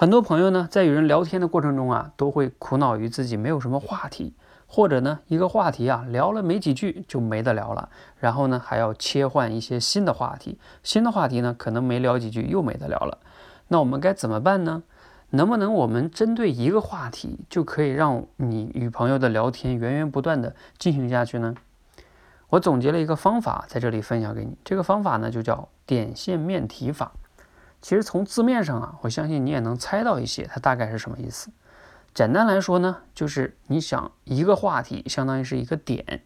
很多朋友呢，在与人聊天的过程中啊，都会苦恼于自己没有什么话题，或者呢，一个话题啊，聊了没几句就没得聊了，然后呢，还要切换一些新的话题，新的话题呢，可能没聊几句又没得聊了。那我们该怎么办呢？能不能我们针对一个话题，就可以让你与朋友的聊天源源不断的进行下去呢？我总结了一个方法，在这里分享给你。这个方法呢，就叫点线面题法。其实从字面上啊，我相信你也能猜到一些，它大概是什么意思。简单来说呢，就是你想一个话题，相当于是一个点，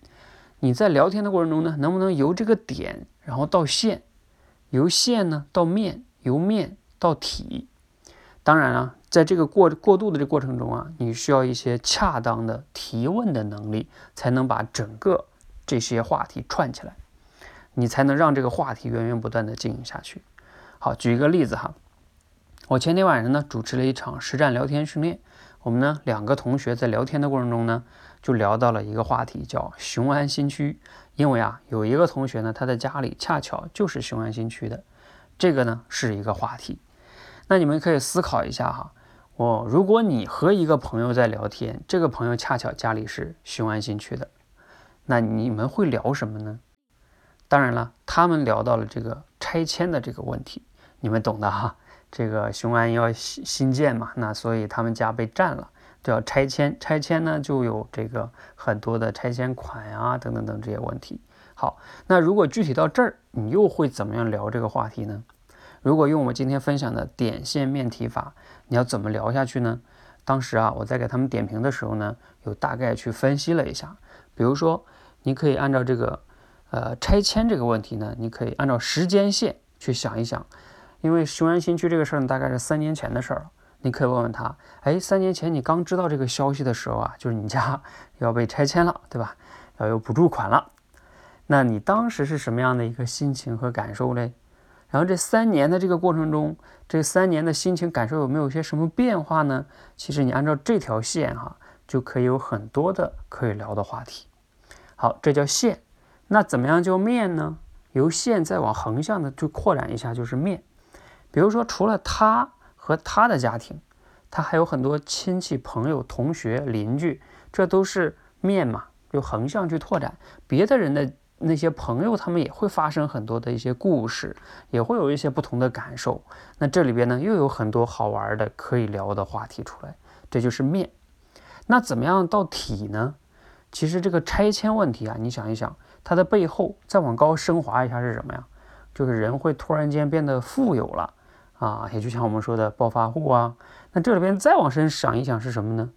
你在聊天的过程中呢，能不能由这个点，然后到线，由线呢到面，由面到体。当然了，在这个过过渡的这过程中啊，你需要一些恰当的提问的能力，才能把整个这些话题串起来，你才能让这个话题源源不断的进行下去。好，举一个例子哈，我前天晚上呢主持了一场实战聊天训练，我们呢两个同学在聊天的过程中呢，就聊到了一个话题，叫雄安新区。因为啊，有一个同学呢，他的家里恰巧就是雄安新区的，这个呢是一个话题。那你们可以思考一下哈，我如果你和一个朋友在聊天，这个朋友恰巧家里是雄安新区的，那你们会聊什么呢？当然了，他们聊到了这个拆迁的这个问题。你们懂的哈，这个雄安要新新建嘛，那所以他们家被占了，就要拆迁。拆迁呢，就有这个很多的拆迁款呀，等等等这些问题。好，那如果具体到这儿，你又会怎么样聊这个话题呢？如果用我今天分享的点线面题法，你要怎么聊下去呢？当时啊，我在给他们点评的时候呢，有大概去分析了一下。比如说，你可以按照这个呃拆迁这个问题呢，你可以按照时间线去想一想。因为雄安新区这个事儿呢，大概是三年前的事儿了。你可以问问他，哎，三年前你刚知道这个消息的时候啊，就是你家 要被拆迁了，对吧？要有补助款了，那你当时是什么样的一个心情和感受嘞？然后这三年的这个过程中，这三年的心情感受有没有些什么变化呢？其实你按照这条线哈，就可以有很多的可以聊的话题。好，这叫线。那怎么样叫面呢？由线再往横向的就扩展一下，就是面。比如说，除了他和他的家庭，他还有很多亲戚、朋友、同学、邻居，这都是面嘛，就横向去拓展。别的人的那些朋友，他们也会发生很多的一些故事，也会有一些不同的感受。那这里边呢，又有很多好玩的可以聊的话题出来，这就是面。那怎么样到体呢？其实这个拆迁问题啊，你想一想，它的背后再往高升华一下是什么呀？就是人会突然间变得富有了。啊，也就像我们说的暴发户啊，那这里边再往深想一想是什么呢？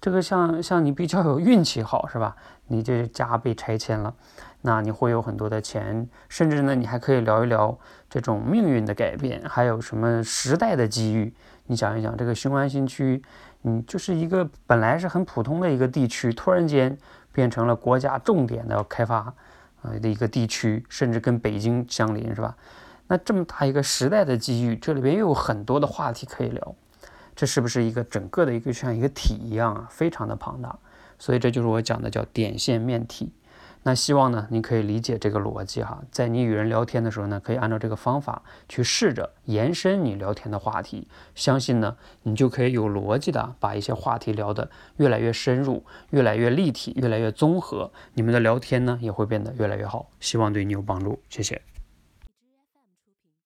这个像像你比较有运气好是吧？你这家被拆迁了，那你会有很多的钱，甚至呢，你还可以聊一聊这种命运的改变，还有什么时代的机遇。你想一想，这个雄安新区，嗯，就是一个本来是很普通的一个地区，突然间变成了国家重点的开发啊的一个地区，甚至跟北京相邻，是吧？那这么大一个时代的机遇，这里边又有很多的话题可以聊，这是不是一个整个的一个像一个体一样啊，非常的庞大？所以这就是我讲的叫点线面体。那希望呢，你可以理解这个逻辑哈，在你与人聊天的时候呢，可以按照这个方法去试着延伸你聊天的话题，相信呢，你就可以有逻辑的把一些话题聊得越来越深入，越来越立体，越来越综合，你们的聊天呢也会变得越来越好。希望对你有帮助，谢谢。